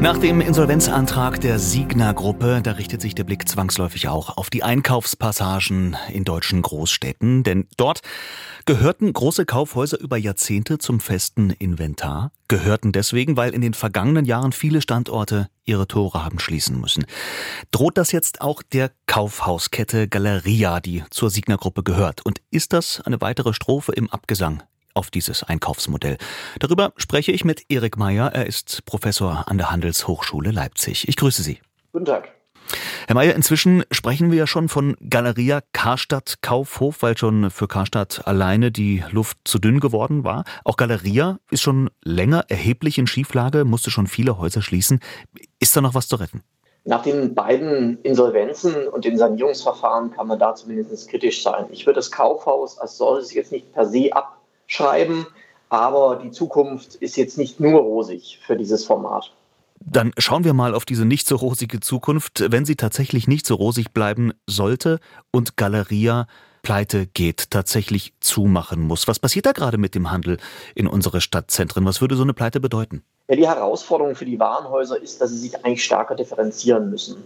Nach dem Insolvenzantrag der Signa-Gruppe, da richtet sich der Blick zwangsläufig auch auf die Einkaufspassagen in deutschen Großstädten, denn dort gehörten große Kaufhäuser über Jahrzehnte zum festen Inventar, gehörten deswegen, weil in den vergangenen Jahren viele Standorte ihre Tore haben schließen müssen. Droht das jetzt auch der Kaufhauskette Galeria, die zur Signa-Gruppe gehört? Und ist das eine weitere Strophe im Abgesang auf dieses Einkaufsmodell. Darüber spreche ich mit Erik Meyer. Er ist Professor an der Handelshochschule Leipzig. Ich grüße Sie. Guten Tag. Herr Mayer, inzwischen sprechen wir ja schon von Galeria Karstadt Kaufhof, weil schon für Karstadt alleine die Luft zu dünn geworden war. Auch Galeria ist schon länger erheblich in Schieflage, musste schon viele Häuser schließen. Ist da noch was zu retten? Nach den beiden Insolvenzen und den Sanierungsverfahren kann man da zumindest kritisch sein. Ich würde das Kaufhaus als solches jetzt nicht per se ab schreiben. Aber die Zukunft ist jetzt nicht nur rosig für dieses Format. Dann schauen wir mal auf diese nicht so rosige Zukunft. Wenn sie tatsächlich nicht so rosig bleiben sollte und Galeria pleite geht, tatsächlich zumachen muss. Was passiert da gerade mit dem Handel in unsere Stadtzentren? Was würde so eine Pleite bedeuten? Ja, die Herausforderung für die Warenhäuser ist, dass sie sich eigentlich stärker differenzieren müssen.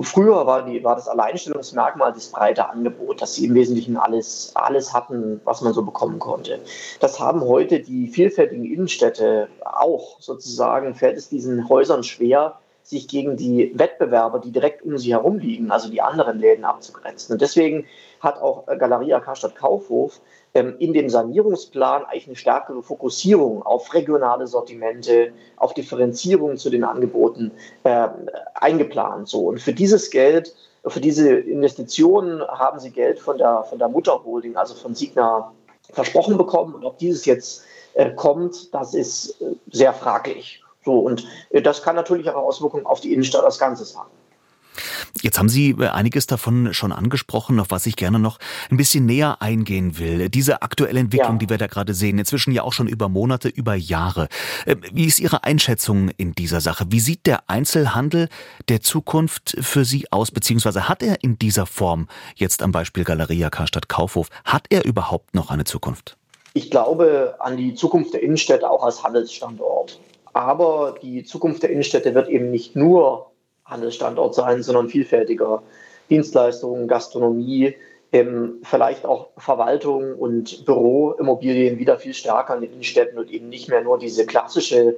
Früher war, die, war das Alleinstellungsmerkmal das breite Angebot, dass sie im Wesentlichen alles, alles hatten, was man so bekommen konnte. Das haben heute die vielfältigen Innenstädte auch. Sozusagen fällt es diesen Häusern schwer, sich gegen die Wettbewerber, die direkt um sie herum liegen, also die anderen Läden abzugrenzen. Und deswegen hat auch Galeria Karstadt Kaufhof in dem Sanierungsplan eigentlich eine stärkere Fokussierung auf regionale Sortimente, auf Differenzierung zu den Angeboten äh, eingeplant. So. Und für dieses Geld, für diese Investitionen haben sie Geld von der, von der Mutterholding, also von Signa, versprochen bekommen. Und ob dieses jetzt äh, kommt, das ist äh, sehr fraglich. So, und äh, das kann natürlich auch Auswirkungen auf die Innenstadt als Ganzes haben. Jetzt haben Sie äh, einiges davon schon angesprochen, auf was ich gerne noch ein bisschen näher eingehen will. Diese aktuelle Entwicklung, ja. die wir da gerade sehen, inzwischen ja auch schon über Monate, über Jahre. Äh, wie ist Ihre Einschätzung in dieser Sache? Wie sieht der Einzelhandel der Zukunft für Sie aus? Beziehungsweise hat er in dieser Form, jetzt am Beispiel Galeria Karstadt Kaufhof, hat er überhaupt noch eine Zukunft? Ich glaube an die Zukunft der Innenstädte auch als Handelsstandort. Aber die Zukunft der Innenstädte wird eben nicht nur Handelsstandort sein, sondern vielfältiger. Dienstleistungen, Gastronomie, ähm, vielleicht auch Verwaltung und Büroimmobilien wieder viel stärker in den Innenstädten und eben nicht mehr nur diese klassische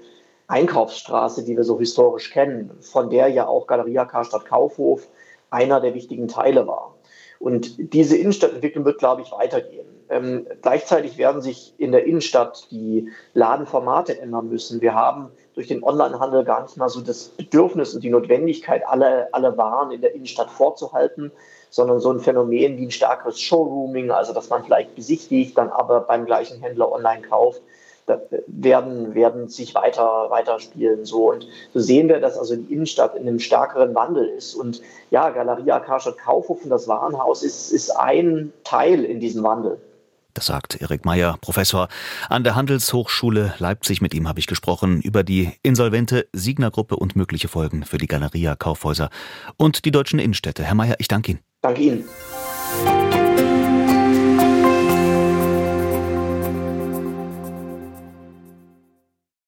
Einkaufsstraße, die wir so historisch kennen, von der ja auch Galeria Karstadt Kaufhof einer der wichtigen Teile war. Und diese Innenstadtentwicklung wird, glaube ich, weitergehen. Ähm, gleichzeitig werden sich in der Innenstadt die Ladenformate ändern müssen. Wir haben durch den Onlinehandel gar nicht mal so das Bedürfnis und die Notwendigkeit, alle, alle Waren in der Innenstadt vorzuhalten, sondern so ein Phänomen wie ein stärkeres Showrooming, also dass man vielleicht besichtigt, dann aber beim gleichen Händler online kauft, werden, werden sich weiter, weiter spielen. So. Und so sehen wir, dass also die Innenstadt in einem stärkeren Wandel ist. Und ja, Galeria Karstadt Kaufhof und das Warenhaus ist, ist ein Teil in diesem Wandel. Das sagt Erik Meyer, Professor an der Handelshochschule Leipzig. Mit ihm habe ich gesprochen über die insolvente Signer-Gruppe und mögliche Folgen für die Galeria Kaufhäuser und die deutschen Innenstädte. Herr Meyer, ich danke Ihnen. Danke Ihnen.